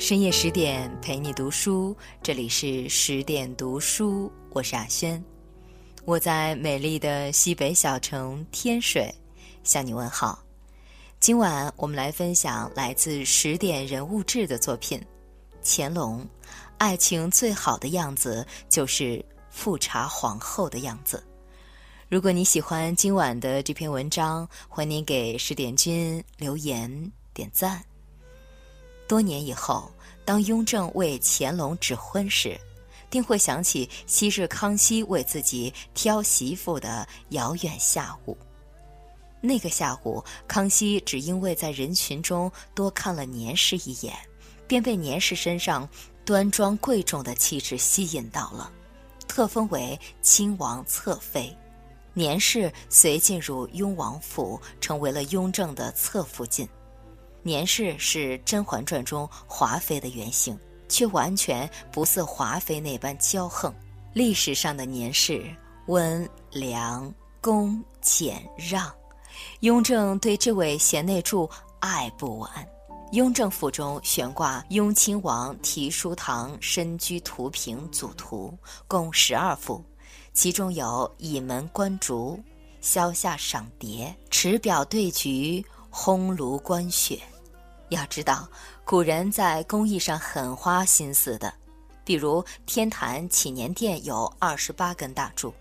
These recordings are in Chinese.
深夜十点陪你读书，这里是十点读书，我是阿轩，我在美丽的西北小城天水向你问好。今晚我们来分享来自十点人物志的作品《乾隆》，爱情最好的样子就是富察皇后的样子。如果你喜欢今晚的这篇文章，欢迎您给十点君留言点赞。多年以后，当雍正为乾隆指婚时，定会想起昔日康熙为自己挑媳妇的遥远下午。那个下午，康熙只因为在人群中多看了年氏一眼，便被年氏身上端庄贵重的气质吸引到了，特封为亲王侧妃。年氏随进入雍王府，成为了雍正的侧福晋。年氏是《甄嬛传》中华妃的原型，却完全不似华妃那般骄横。历史上的年氏温良恭俭让，雍正对这位贤内助爱不完。雍正府中悬挂雍亲王题书堂身居图屏组图，共十二幅，其中有倚门观竹、萧下赏蝶、持表对菊。烘炉观雪，要知道，古人在工艺上很花心思的。比如天坛祈年殿有二十八根大柱，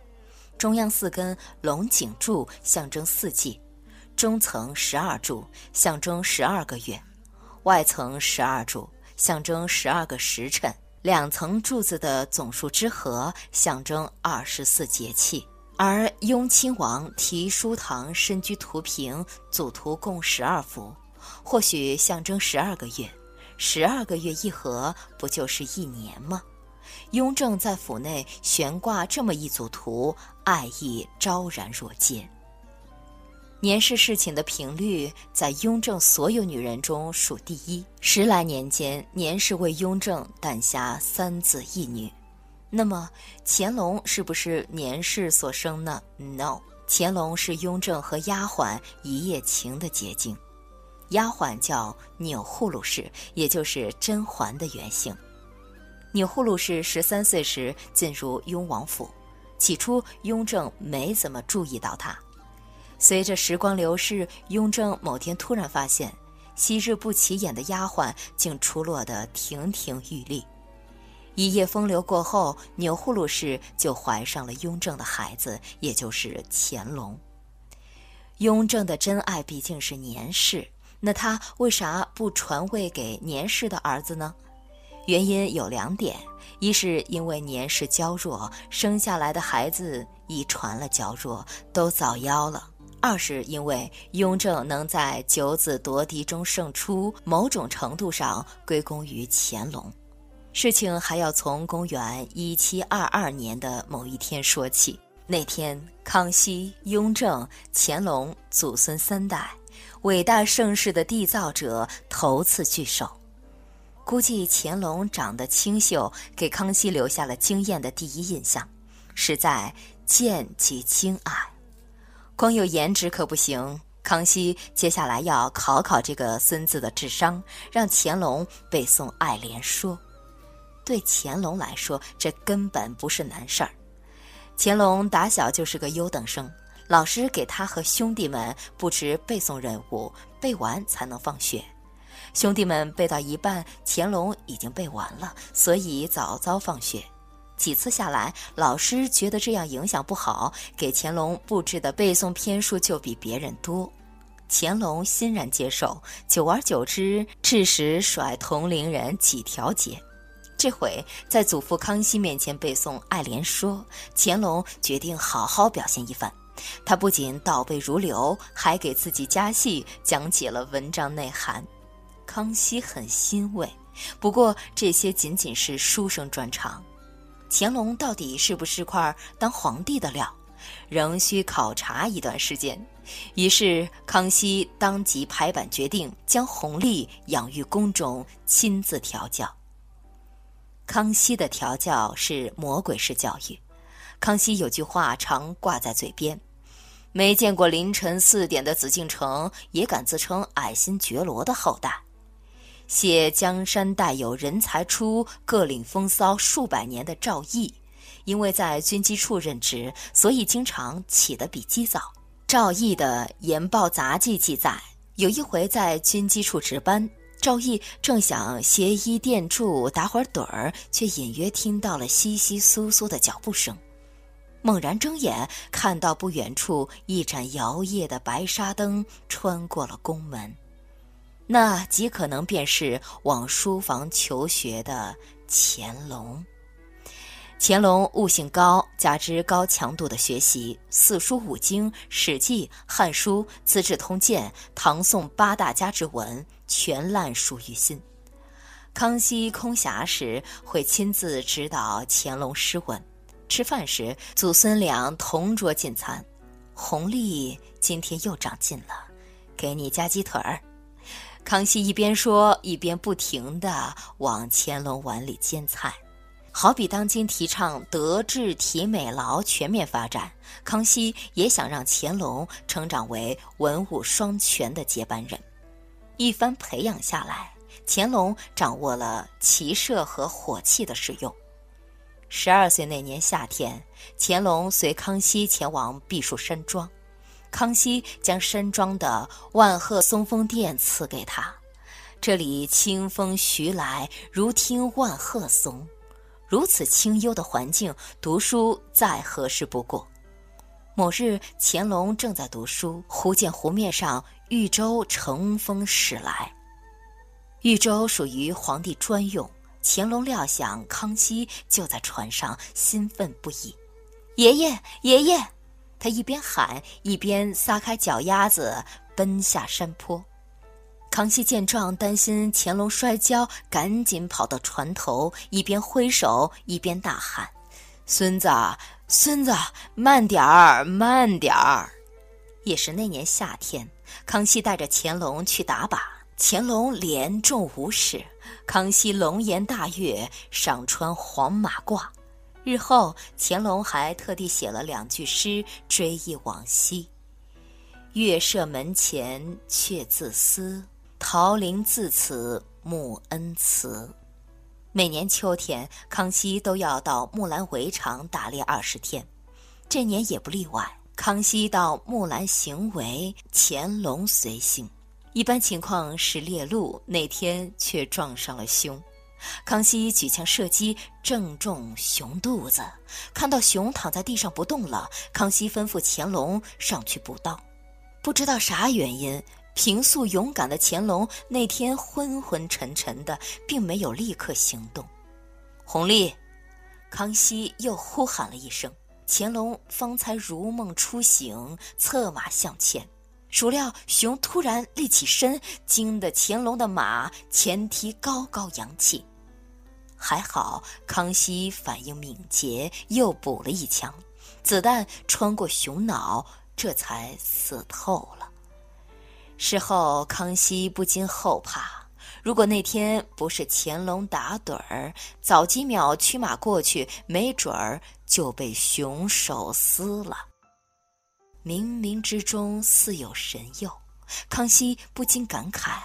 中央四根龙井柱象征四季，中层十二柱象征十二个月，外层十二柱象征十二个时辰，两层柱子的总数之和象征二十四节气。而雍亲王题书堂身居图屏，组图共十二幅，或许象征十二个月，十二个月一合，不就是一年吗？雍正在府内悬挂这么一组图，爱意昭然若揭。年氏侍寝的频率在雍正所有女人中数第一，十来年间，年氏为雍正诞下三子一女。那么，乾隆是不是年氏所生呢？No，乾隆是雍正和丫鬟一夜情的结晶。丫鬟叫钮祜禄氏，也就是甄嬛的原姓。钮祜禄氏十三岁时进入雍王府，起初雍正没怎么注意到她。随着时光流逝，雍正某天突然发现，昔日不起眼的丫鬟竟出落得亭亭玉立。一夜风流过后，钮祜禄氏就怀上了雍正的孩子，也就是乾隆。雍正的真爱毕竟是年氏，那他为啥不传位给年氏的儿子呢？原因有两点：一是因为年氏娇弱，生下来的孩子遗传了娇弱，都早夭了；二是因为雍正能在九子夺嫡中胜出，某种程度上归功于乾隆。事情还要从公元一七二二年的某一天说起。那天，康熙、雍正、乾隆祖孙三代，伟大盛世的缔造者头次聚首。估计乾隆长得清秀，给康熙留下了惊艳的第一印象，实在见即惊爱。光有颜值可不行，康熙接下来要考考这个孙子的智商，让乾隆背诵《爱莲说》。对乾隆来说，这根本不是难事儿。乾隆打小就是个优等生，老师给他和兄弟们布置背诵任务，背完才能放学。兄弟们背到一半，乾隆已经背完了，所以早早放学。几次下来，老师觉得这样影响不好，给乾隆布置的背诵篇数就比别人多。乾隆欣然接受，久而久之，致使甩同龄人几条街。这回在祖父康熙面前背诵《爱莲说》，乾隆决定好好表现一番。他不仅倒背如流，还给自己加戏，讲解了文章内涵。康熙很欣慰，不过这些仅仅是书生专长。乾隆到底是不是块当皇帝的料，仍需考察一段时间。于是康熙当即拍板决定，将弘历养育宫中，亲自调教。康熙的调教是魔鬼式教育。康熙有句话常挂在嘴边：“没见过凌晨四点的紫禁城，也敢自称爱新觉罗的后代。”写江山代有人才出，各领风骚数百年的赵毅，因为在军机处任职，所以经常起得比鸡早。赵毅的《研报杂记》记载，有一回在军机处值班。赵毅正想斜衣垫柱打会儿盹儿，却隐约听到了窸窸窣窣的脚步声。猛然睁眼，看到不远处一盏摇曳的白纱灯穿过了宫门，那极可能便是往书房求学的乾隆。乾隆悟性高，加之高强度的学习四书五经、史记、汉书、资治通鉴、唐宋八大家之文，全烂熟于心。康熙空暇时，会亲自指导乾隆诗文；吃饭时，祖孙俩同桌进餐。红利今天又长进了，给你加鸡腿儿。康熙一边说，一边不停地往乾隆碗里煎菜。好比当今提倡德智体美劳全面发展，康熙也想让乾隆成长为文武双全的接班人。一番培养下来，乾隆掌握了骑射和火器的使用。十二岁那年夏天，乾隆随康熙前往避暑山庄，康熙将山庄的万壑松风殿赐给他，这里清风徐来，如听万壑松。如此清幽的环境，读书再合适不过。某日，乾隆正在读书，忽见湖面上玉舟乘风驶来。玉舟属于皇帝专用，乾隆料想康熙就在船上，兴奋不已。爷爷，爷爷！他一边喊，一边撒开脚丫子奔下山坡。康熙见状，担心乾隆摔跤，赶紧跑到船头，一边挥手一边大喊：“孙子，孙子，慢点儿，慢点儿！”也是那年夏天，康熙带着乾隆去打靶，乾隆连中五矢，康熙龙颜大悦，赏穿黄马褂。日后，乾隆还特地写了两句诗追忆往昔：“月射门前却自思。”桃林自此沐恩慈。每年秋天，康熙都要到木兰围场打猎二十天，这年也不例外。康熙到木兰行围，乾隆随行。一般情况是猎鹿，那天却撞上了熊。康熙举枪射击，正中熊肚子。看到熊躺在地上不动了，康熙吩咐乾隆上去补刀。不知道啥原因。平素勇敢的乾隆那天昏昏沉沉的，并没有立刻行动。弘历，康熙又呼喊了一声，乾隆方才如梦初醒，策马向前。孰料熊突然立起身，惊得乾隆的马前蹄高高扬起。还好康熙反应敏捷，又补了一枪，子弹穿过熊脑，这才死透了。事后，康熙不禁后怕：如果那天不是乾隆打盹儿，早几秒驱马过去，没准儿就被熊手撕了。冥冥之中似有神佑，康熙不禁感慨：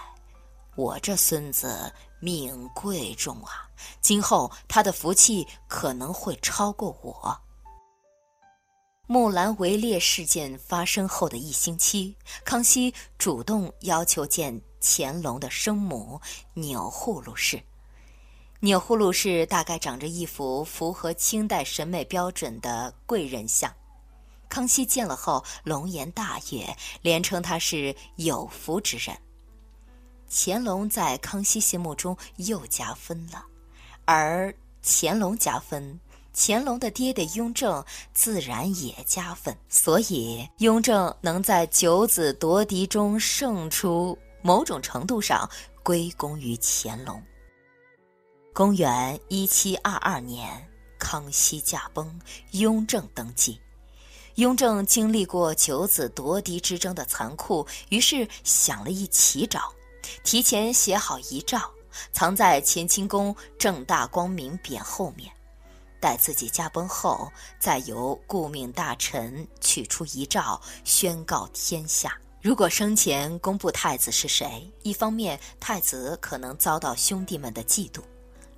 我这孙子命贵重啊！今后他的福气可能会超过我。木兰围猎事件发生后的一星期，康熙主动要求见乾隆的生母钮祜禄氏。钮祜禄氏大概长着一副符合清代审美标准的贵人相。康熙见了后，龙颜大悦，连称他是有福之人。乾隆在康熙心目中又加分了，而乾隆加分。乾隆的爹爹雍正自然也加分，所以雍正能在九子夺嫡中胜出，某种程度上归功于乾隆。公元一七二二年，康熙驾崩，雍正登基。雍正经历过九子夺嫡之争的残酷，于是想了一奇招，提前写好遗诏，藏在乾清宫正大光明匾后面。待自己驾崩后，再由顾命大臣取出遗诏，宣告天下。如果生前公布太子是谁，一方面太子可能遭到兄弟们的嫉妒，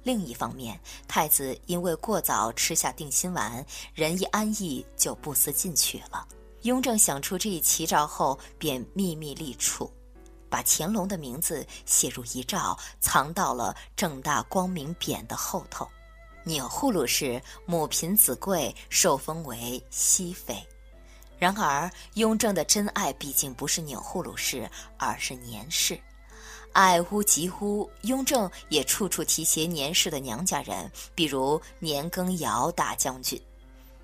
另一方面太子因为过早吃下定心丸，人一安逸就不思进取了。雍正想出这一奇招后，便秘密立储，把乾隆的名字写入遗诏，藏到了正大光明匾的后头。钮祜禄氏母凭子贵，受封为熹妃。然而，雍正的真爱毕竟不是钮祜禄氏，而是年氏。爱屋及乌，雍正也处处提携年氏的娘家人，比如年羹尧大将军。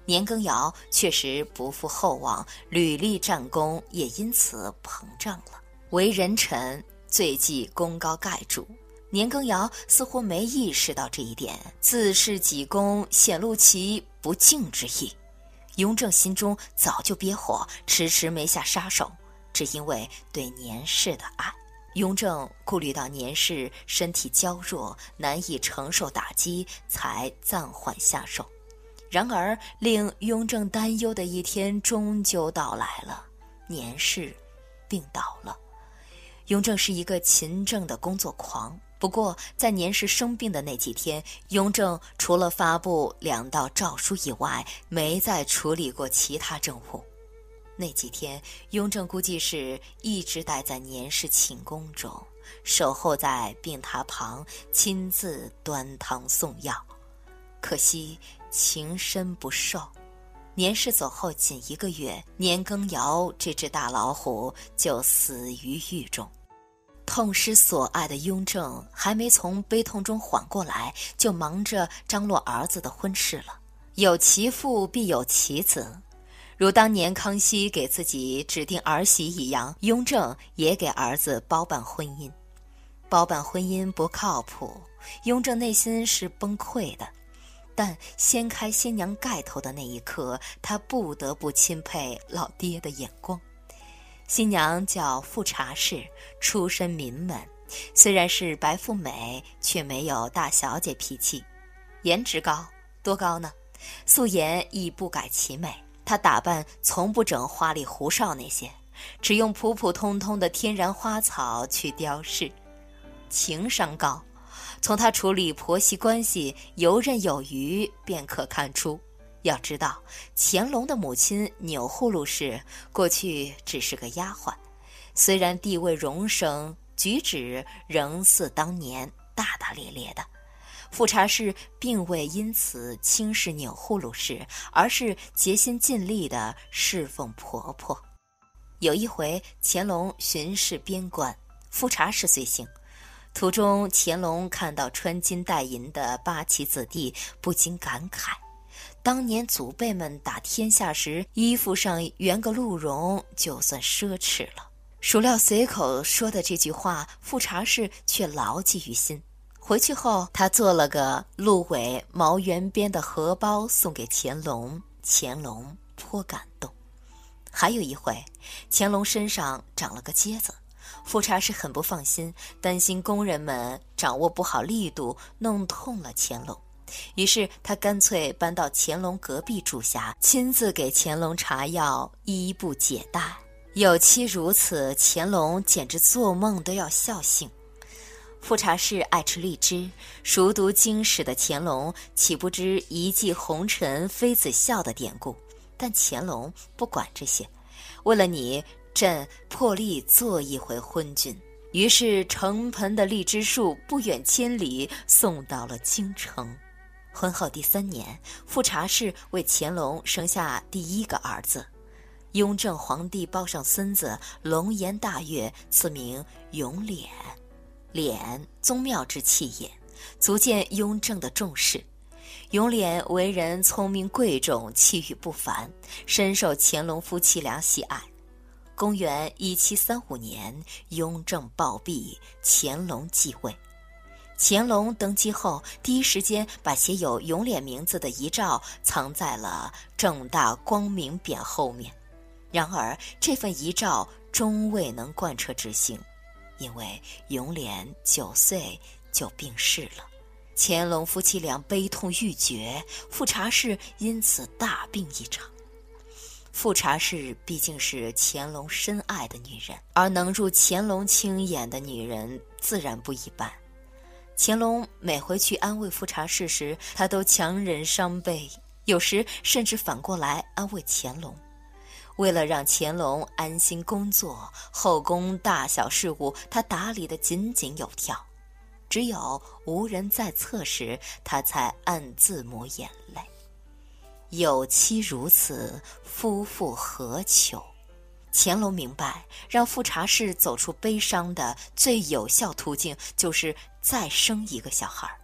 年羹尧确实不负厚望，屡立战功，也因此膨胀了。为人臣，最忌功高盖主。年羹尧似乎没意识到这一点，自恃己功，显露其不敬之意。雍正心中早就憋火，迟迟没下杀手，只因为对年氏的爱。雍正顾虑到年氏身体娇弱，难以承受打击，才暂缓下手。然而，令雍正担忧的一天终究到来了，年氏病倒了。雍正是一个勤政的工作狂。不过，在年氏生病的那几天，雍正除了发布两道诏书以外，没再处理过其他政务。那几天，雍正估计是一直待在年氏寝宫中，守候在病榻旁，亲自端汤送药。可惜情深不寿，年氏走后仅一个月，年羹尧这只大老虎就死于狱中。痛失所爱的雍正还没从悲痛中缓过来，就忙着张罗儿子的婚事了。有其父必有其子，如当年康熙给自己指定儿媳一样，雍正也给儿子包办婚姻。包办婚姻不靠谱，雍正内心是崩溃的。但掀开新娘盖头的那一刻，他不得不钦佩老爹的眼光。新娘叫富察氏，出身名门，虽然是白富美，却没有大小姐脾气，颜值高，多高呢？素颜亦不改其美。她打扮从不整花里胡哨那些，只用普普通通的天然花草去雕饰，情商高。从她处理婆媳关系游刃有余便可看出。要知道，乾隆的母亲钮祜禄氏过去只是个丫鬟，虽然地位荣升，举止仍似当年大大咧咧的。富察氏并未因此轻视钮祜禄氏，而是竭心尽力地侍奉婆婆。有一回，乾隆巡视边关，富察氏随行，途中乾隆看到穿金戴银的八旗子弟，不禁感慨。当年祖辈们打天下时，衣服上圆个鹿茸就算奢侈了。孰料随口说的这句话，富察氏却牢记于心。回去后，他做了个鹿尾毛圆边的荷包送给乾隆，乾隆颇感动。还有一回，乾隆身上长了个疖子，富察氏很不放心，担心工人们掌握不好力度，弄痛了乾隆。于是他干脆搬到乾隆隔壁住下，亲自给乾隆查药，一一不解带。有妻如此，乾隆简直做梦都要笑醒。富察氏爱吃荔枝，熟读经史的乾隆岂不知一骑红尘妃子笑的典故？但乾隆不管这些，为了你，朕破例做一回昏君。于是成盆的荔枝树不远千里送到了京城。婚后第三年，富察氏为乾隆生下第一个儿子，雍正皇帝抱上孙子，龙颜大悦，赐名永琏。琏宗庙之器也，足见雍正的重视。永琏为人聪明贵重，气宇不凡，深受乾隆夫妻俩喜爱。公元一七三五年，雍正暴毙，乾隆继位。乾隆登基后，第一时间把写有永琏名字的遗诏藏在了正大光明匾后面。然而，这份遗诏终未能贯彻执行，因为永琏九岁就病逝了。乾隆夫妻俩悲痛欲绝，富察氏因此大病一场。富察氏毕竟是乾隆深爱的女人，而能入乾隆青眼的女人自然不一般。乾隆每回去安慰富察氏时，他都强忍伤悲，有时甚至反过来安慰乾隆。为了让乾隆安心工作，后宫大小事务他打理得井井有条。只有无人在侧时，他才暗自抹眼泪。有妻如此，夫复何求？乾隆明白，让富察氏走出悲伤的最有效途径，就是再生一个小孩儿。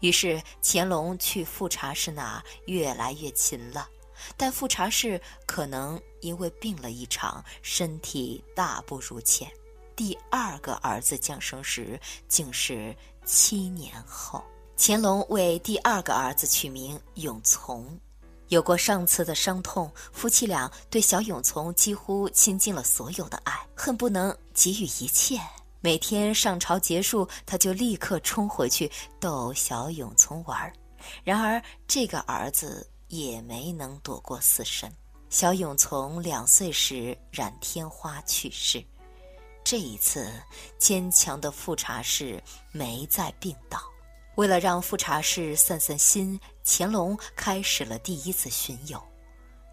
于是，乾隆去富察氏那越来越勤了。但富察氏可能因为病了一场，身体大不如前。第二个儿子降生时，竟是七年后。乾隆为第二个儿子取名永从。有过上次的伤痛，夫妻俩对小永从几乎倾尽了所有的爱，恨不能给予一切。每天上朝结束，他就立刻冲回去逗小永从玩儿。然而，这个儿子。也没能躲过死神。小勇从两岁时染天花去世，这一次坚强的富察氏没再病倒。为了让富察氏散散心，乾隆开始了第一次巡游。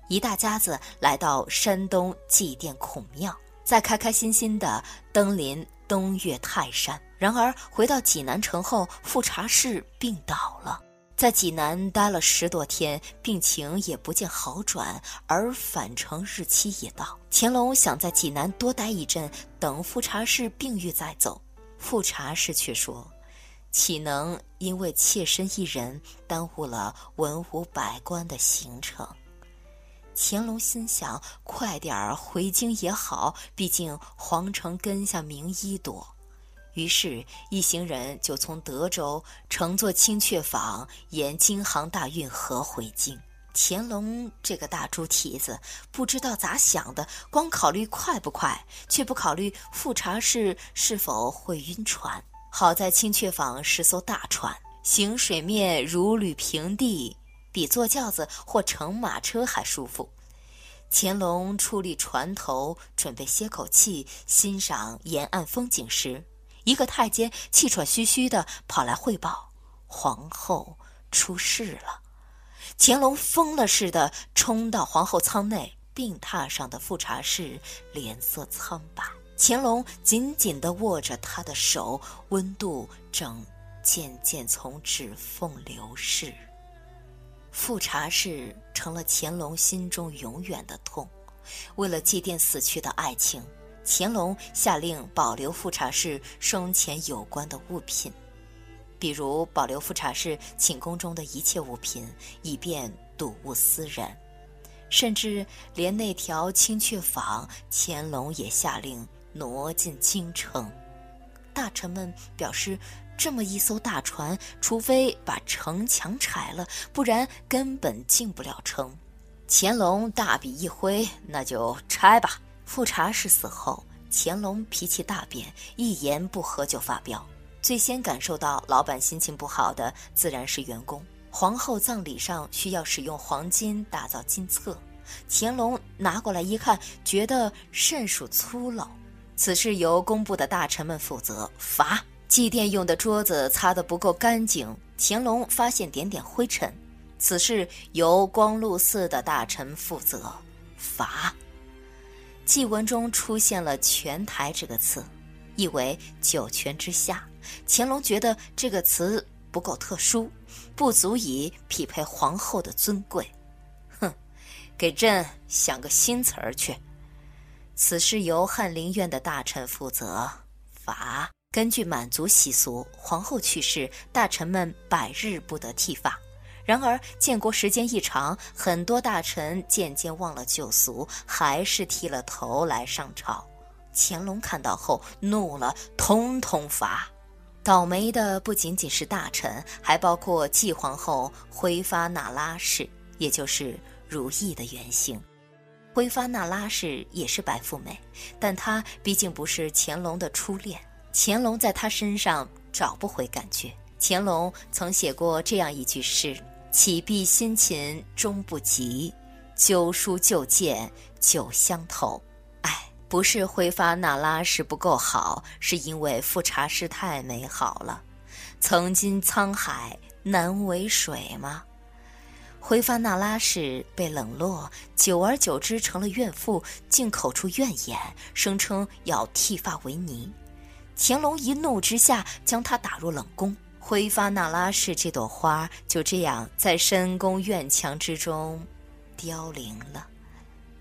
一大家子来到山东祭奠孔庙，再开开心心地登临东岳泰山。然而回到济南城后，富察氏病倒了。在济南待了十多天，病情也不见好转，而返程日期也到。乾隆想在济南多待一阵，等富察氏病愈再走。富察氏却说：“岂能因为妾身一人耽误了文武百官的行程？”乾隆心想：快点儿回京也好，毕竟皇城根下名医多。于是，一行人就从德州乘坐青雀舫沿京杭大运河回京。乾隆这个大猪蹄子不知道咋想的，光考虑快不快，却不考虑富察氏是否会晕船。好在青雀舫是艘大船，行水面如履平地，比坐轿子或乘马车还舒服。乾隆矗立船头，准备歇口气，欣赏沿岸风景时。一个太监气喘吁吁的跑来汇报，皇后出事了。乾隆疯了似的冲到皇后舱内，病榻上的富察氏脸色苍白。乾隆紧紧的握着她的手，温度正渐渐从指缝流逝。富察氏成了乾隆心中永远的痛。为了祭奠死去的爱情。乾隆下令保留富察氏生前有关的物品，比如保留富察氏寝宫中的一切物品，以便睹物思人。甚至连那条青雀舫，乾隆也下令挪进京城。大臣们表示，这么一艘大船，除非把城墙拆了，不然根本进不了城。乾隆大笔一挥，那就拆吧。富察氏死后，乾隆脾气大变，一言不合就发飙。最先感受到老板心情不好的，自然是员工。皇后葬礼上需要使用黄金打造金册，乾隆拿过来一看，觉得甚属粗陋。此事由工部的大臣们负责，罚。祭奠用的桌子擦得不够干净，乾隆发现点点灰尘，此事由光禄寺的大臣负责，罚。祭文中出现了“泉台”这个词，意为九泉之下。乾隆觉得这个词不够特殊，不足以匹配皇后的尊贵。哼，给朕想个新词儿去。此事由翰林院的大臣负责。罚。根据满族习俗，皇后去世，大臣们百日不得剃发。然而，建国时间一长，很多大臣渐渐忘了旧俗，还是剃了头来上朝。乾隆看到后怒了，通通罚。倒霉的不仅仅是大臣，还包括继皇后辉发那拉氏，也就是如意的原型。辉发那拉氏也是白富美，但她毕竟不是乾隆的初恋，乾隆在她身上找不回感觉。乾隆曾写过这样一句诗。启碧辛勤终不及，旧书旧剑旧相投。哎，不是挥发那拉氏不够好，是因为富察氏太美好了。曾经沧海难为水吗？回发那拉氏被冷落，久而久之成了怨妇，竟口出怨言，声称要剃发为尼。乾隆一怒之下，将她打入冷宫。回发那拉氏这朵花就这样在深宫院墙之中凋零了。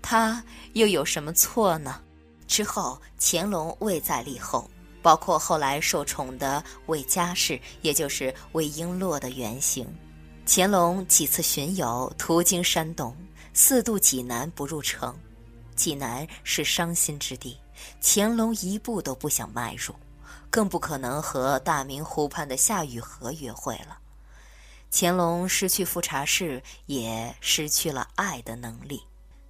他又有什么错呢？之后，乾隆未再立后，包括后来受宠的魏佳氏，也就是魏璎珞的原型。乾隆几次巡游，途经山东，四渡济南不入城。济南是伤心之地，乾隆一步都不想迈入，更不可能和大明湖畔的夏雨荷约会了。乾隆失去富察氏，也失去了爱的能力。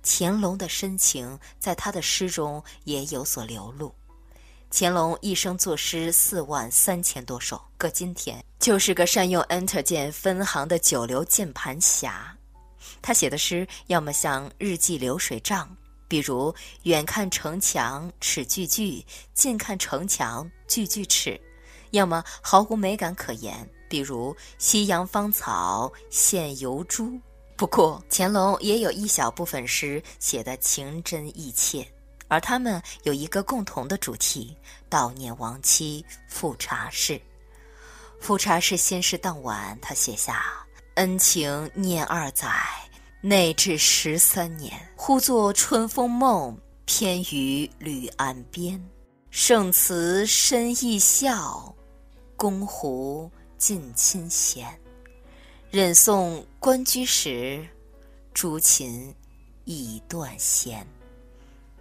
乾隆的深情在他的诗中也有所流露。乾隆一生作诗四万三千多首，搁今天就是个善用 Enter 键分行的九流键盘侠。他写的诗要么像日记流水账，比如远看城墙尺句句，近看城墙句句尺；要么毫无美感可言，比如夕阳芳草现油珠。不过乾隆也有一小部分诗写得情真意切。而他们有一个共同的主题：悼念亡妻富察氏。富察氏先逝当晚，他写下：“恩情念二载，内至十三年。忽作春风梦，偏于吕岸边。圣祠深意笑，宫湖尽亲贤。忍送官居时，竹琴已断弦。”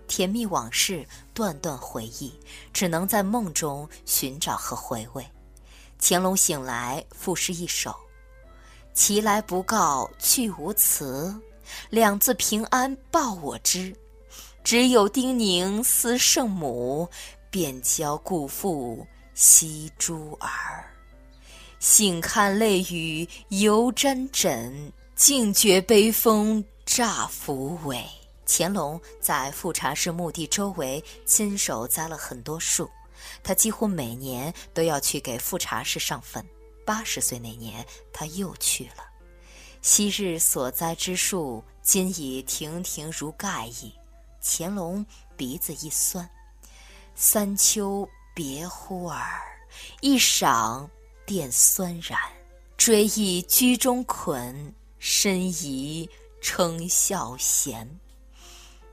甜蜜往事，段段回忆，只能在梦中寻找和回味。乾隆醒来，赋诗一首：“其来不告，去无辞，两字平安报我知。只有叮咛思圣母，便教故父惜诸儿。醒看泪雨犹沾枕，竟觉悲风乍拂尾。”乾隆在富察氏墓地周围亲手栽了很多树，他几乎每年都要去给富察氏上坟。八十岁那年，他又去了。昔日所栽之树，今已亭亭如盖矣。乾隆鼻子一酸：“三秋别忽耳，一晌便酸然。追忆居中捆，深疑称孝贤。”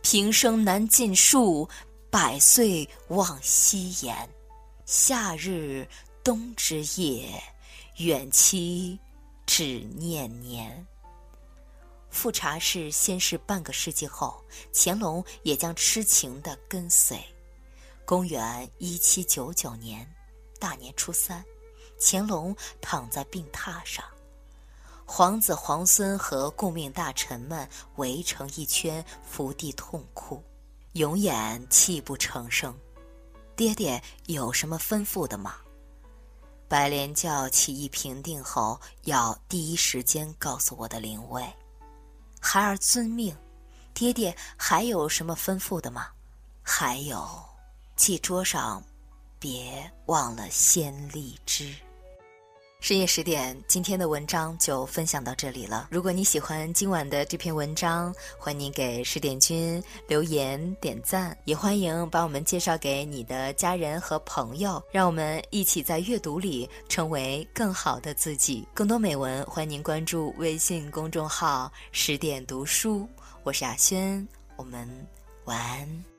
平生难尽数，百岁望夕颜。夏日冬之夜，远期只念年。富察氏先是半个世纪后，乾隆也将痴情的跟随。公元一七九九年，大年初三，乾隆躺在病榻上。皇子皇孙和顾命大臣们围成一圈，伏地痛哭，永远泣不成声。爹爹有什么吩咐的吗？白莲教起义平定后，要第一时间告诉我的灵位。孩儿遵命。爹爹还有什么吩咐的吗？还有，祭桌上，别忘了先荔枝。深夜十点，今天的文章就分享到这里了。如果你喜欢今晚的这篇文章，欢迎给十点君留言点赞，也欢迎把我们介绍给你的家人和朋友，让我们一起在阅读里成为更好的自己。更多美文，欢迎您关注微信公众号“十点读书”，我是雅轩，我们晚安。